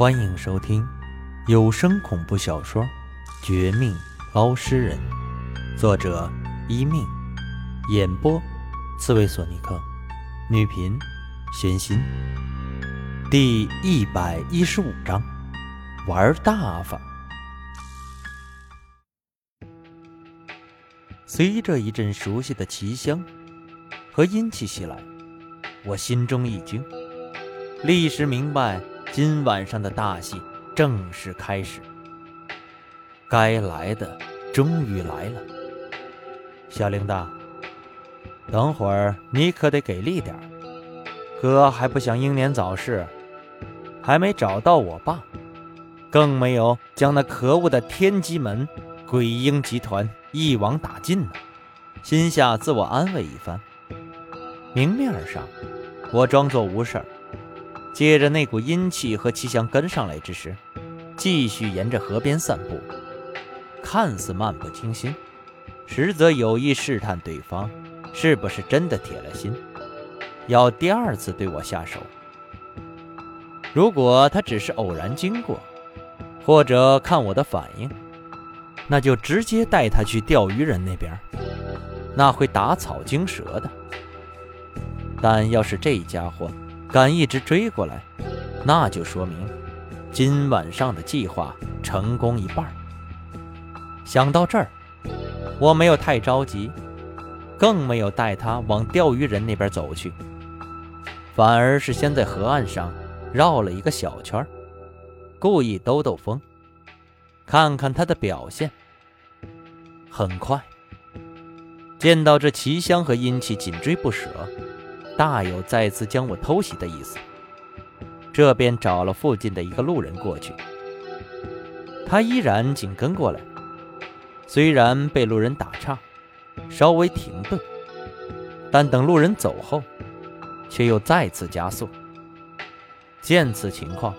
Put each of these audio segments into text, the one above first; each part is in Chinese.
欢迎收听有声恐怖小说《绝命捞尸人》，作者一命，演播刺猬索尼克，女频玄心。第一百一十五章，玩大发。随着一阵熟悉的奇香和阴气袭来，我心中一惊，立时明白。今晚上的大戏正式开始，该来的终于来了。小铃铛，等会儿你可得给力点哥还不想英年早逝，还没找到我爸，更没有将那可恶的天机门鬼婴集团一网打尽呢。心下自我安慰一番，明面上我装作无事儿。借着那股阴气和气象跟上来之时，继续沿着河边散步，看似漫不经心，实则有意试探对方是不是真的铁了心，要第二次对我下手。如果他只是偶然经过，或者看我的反应，那就直接带他去钓鱼人那边，那会打草惊蛇的。但要是这家伙……敢一直追过来，那就说明今晚上的计划成功一半。想到这儿，我没有太着急，更没有带他往钓鱼人那边走去，反而是先在河岸上绕了一个小圈，故意兜兜风，看看他的表现。很快，见到这奇香和阴气紧追不舍。大有再次将我偷袭的意思，这便找了附近的一个路人过去。他依然紧跟过来，虽然被路人打岔，稍微停顿，但等路人走后，却又再次加速。见此情况，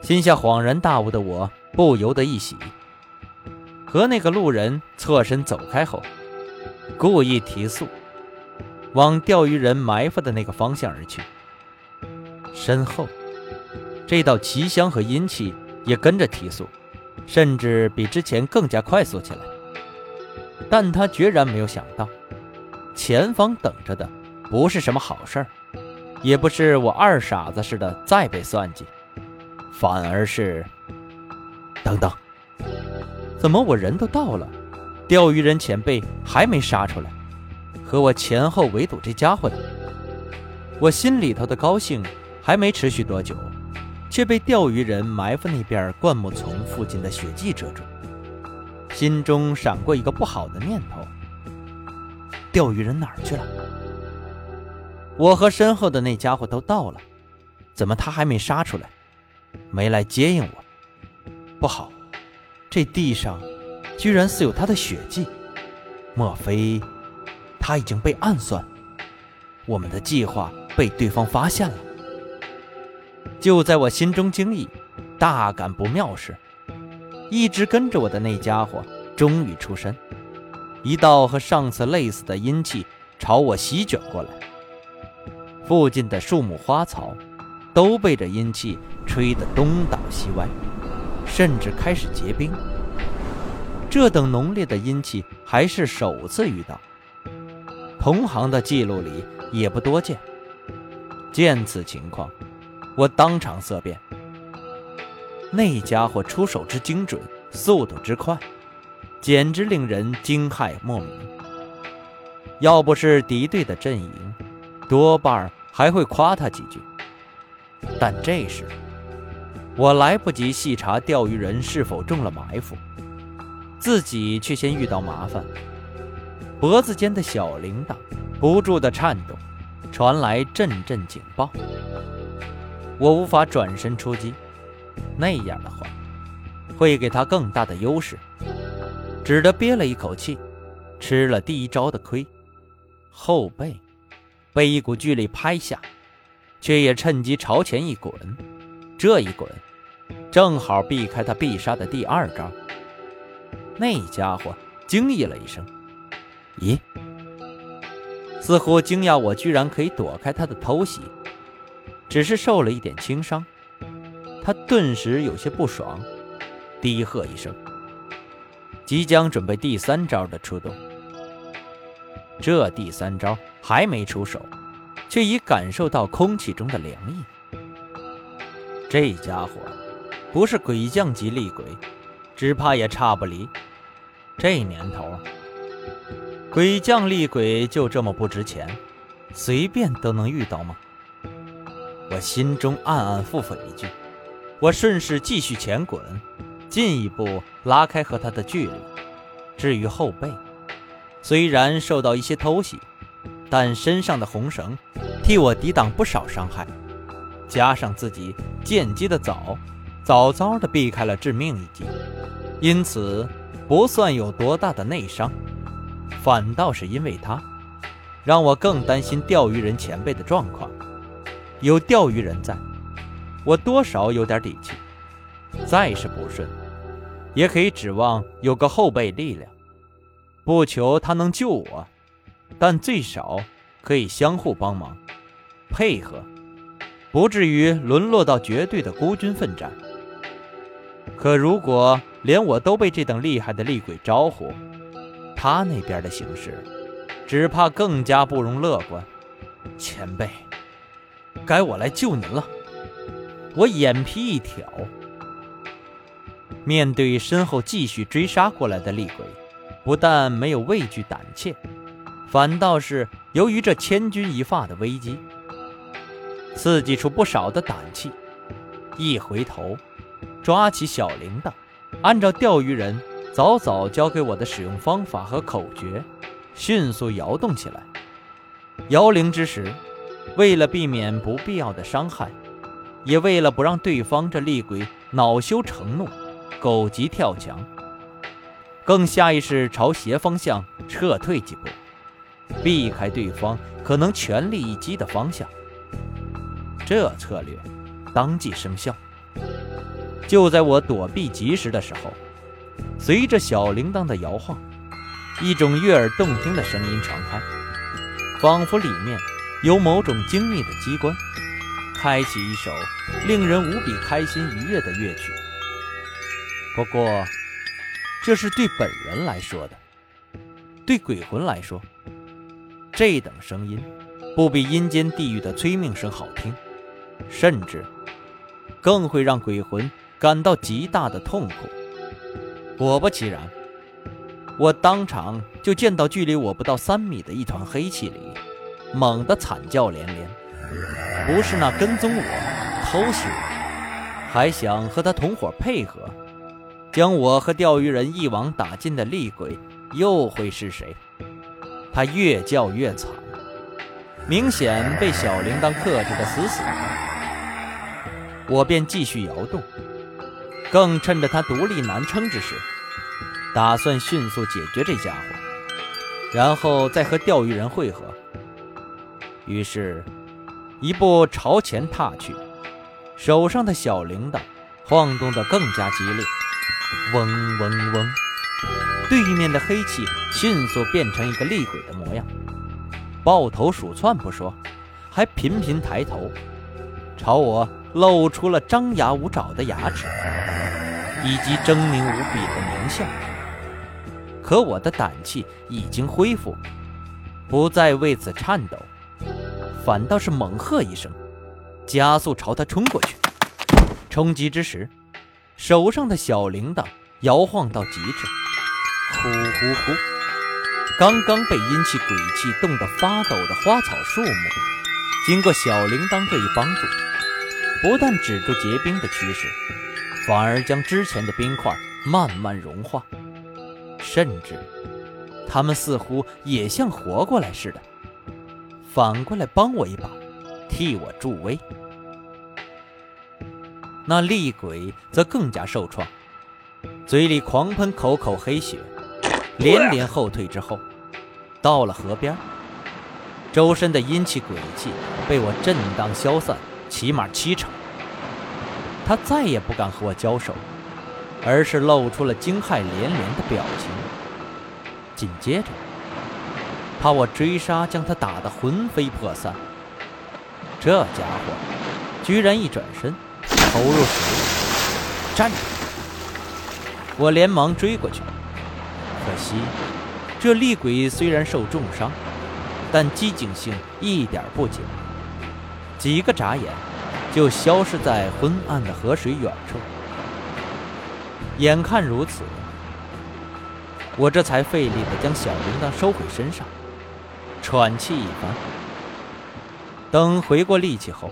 心下恍然大悟的我不由得一喜，和那个路人侧身走开后，故意提速。往钓鱼人埋伏的那个方向而去，身后这道奇香和阴气也跟着提速，甚至比之前更加快速起来。但他决然没有想到，前方等着的不是什么好事儿，也不是我二傻子似的再被算计，反而是……等等，怎么我人都到了，钓鱼人前辈还没杀出来？和我前后围堵这家伙的，我心里头的高兴还没持续多久，却被钓鱼人埋伏那边灌木丛附近的血迹遮住，心中闪过一个不好的念头：钓鱼人哪儿去了？我和身后的那家伙都到了，怎么他还没杀出来？没来接应我？不好，这地上居然似有他的血迹，莫非？他已经被暗算，我们的计划被对方发现了。就在我心中惊异、大感不妙时，一直跟着我的那家伙终于出身，一道和上次类似的阴气朝我席卷过来。附近的树木花草都被这阴气吹得东倒西歪，甚至开始结冰。这等浓烈的阴气还是首次遇到。同行的记录里也不多见。见此情况，我当场色变。那家伙出手之精准，速度之快，简直令人惊骇莫名。要不是敌对的阵营，多半还会夸他几句。但这时，我来不及细查钓鱼人是否中了埋伏，自己却先遇到麻烦。脖子间的小铃铛不住的颤动，传来阵阵警报。我无法转身出击，那样的话会给他更大的优势，只得憋了一口气，吃了第一招的亏。后背被一股巨力拍下，却也趁机朝前一滚。这一滚，正好避开他必杀的第二招。那家伙惊异了一声。咦，似乎惊讶我居然可以躲开他的偷袭，只是受了一点轻伤。他顿时有些不爽，低喝一声，即将准备第三招的出动。这第三招还没出手，却已感受到空气中的凉意。这家伙不是鬼将级厉鬼，只怕也差不离。这年头，鬼将厉鬼就这么不值钱，随便都能遇到吗？我心中暗暗腹诽一句。我顺势继续前滚，进一步拉开和他的距离。至于后背，虽然受到一些偷袭，但身上的红绳替我抵挡不少伤害，加上自己见机的早，早早的避开了致命一击，因此不算有多大的内伤。反倒是因为他，让我更担心钓鱼人前辈的状况。有钓鱼人在。我多少有点底气，再是不顺，也可以指望有个后备力量。不求他能救我，但最少可以相互帮忙，配合，不至于沦落到绝对的孤军奋战。可如果连我都被这等厉害的厉鬼招呼，他那边的形势，只怕更加不容乐观。前辈，该我来救您了。我眼皮一挑，面对身后继续追杀过来的厉鬼，不但没有畏惧胆怯，反倒是由于这千钧一发的危机，刺激出不少的胆气。一回头，抓起小铃铛，按照钓鱼人早早教给我的使用方法和口诀，迅速摇动起来。摇铃之时，为了避免不必要的伤害。也为了不让对方这厉鬼恼羞成怒，狗急跳墙，更下意识朝斜方向撤退几步，避开对方可能全力一击的方向。这策略当即生效。就在我躲避及时的时候，随着小铃铛的摇晃，一种悦耳动听的声音传开，仿佛里面有某种精密的机关。开启一首令人无比开心愉悦的乐曲。不过，这是对本人来说的，对鬼魂来说，这等声音不比阴间地狱的催命声好听，甚至更会让鬼魂感到极大的痛苦。果不其然，我当场就见到距离我不到三米的一团黑气里，猛地惨叫连连。不是那跟踪我、偷袭我，还想和他同伙配合，将我和钓鱼人一网打尽的厉鬼，又会是谁？他越叫越惨，明显被小铃铛克制的死死的。我便继续摇动，更趁着他独立难撑之时，打算迅速解决这家伙，然后再和钓鱼人会合。于是。一步朝前踏去，手上的小铃铛晃动得更加激烈，嗡嗡嗡。对面的黑气迅速变成一个厉鬼的模样，抱头鼠窜不说，还频频抬头，朝我露出了张牙舞爪的牙齿，以及狰狞无比的狞笑。可我的胆气已经恢复，不再为此颤抖。反倒是猛喝一声，加速朝他冲过去。冲击之时，手上的小铃铛摇晃到极致，呼呼呼！刚刚被阴气鬼气冻得发抖的花草树木，经过小铃铛这一帮助，不但止住结冰的趋势，反而将之前的冰块慢慢融化，甚至，他们似乎也像活过来似的。反过来帮我一把，替我助威。那厉鬼则更加受创，嘴里狂喷口口黑血，连连后退之后，到了河边，周身的阴气鬼气被我震荡消散，起码七成。他再也不敢和我交手，而是露出了惊骇连连的表情。紧接着。怕我追杀，将他打得魂飞魄散。这家伙居然一转身，投入水里，站住！我连忙追过去，可惜这厉鬼虽然受重伤，但机警性一点不减，几个眨眼就消失在昏暗的河水远处。眼看如此，我这才费力地将小铃铛收回身上，喘气一番。等回过力气后，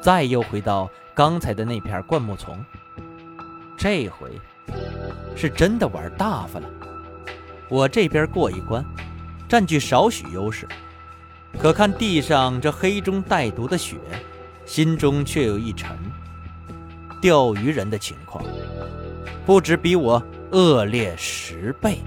再又回到刚才的那片灌木丛。这回是真的玩大发了。我这边过一关，占据少许优势，可看地上这黑中带毒的血，心中却有一沉。钓鱼人的情况，不止比我恶劣十倍。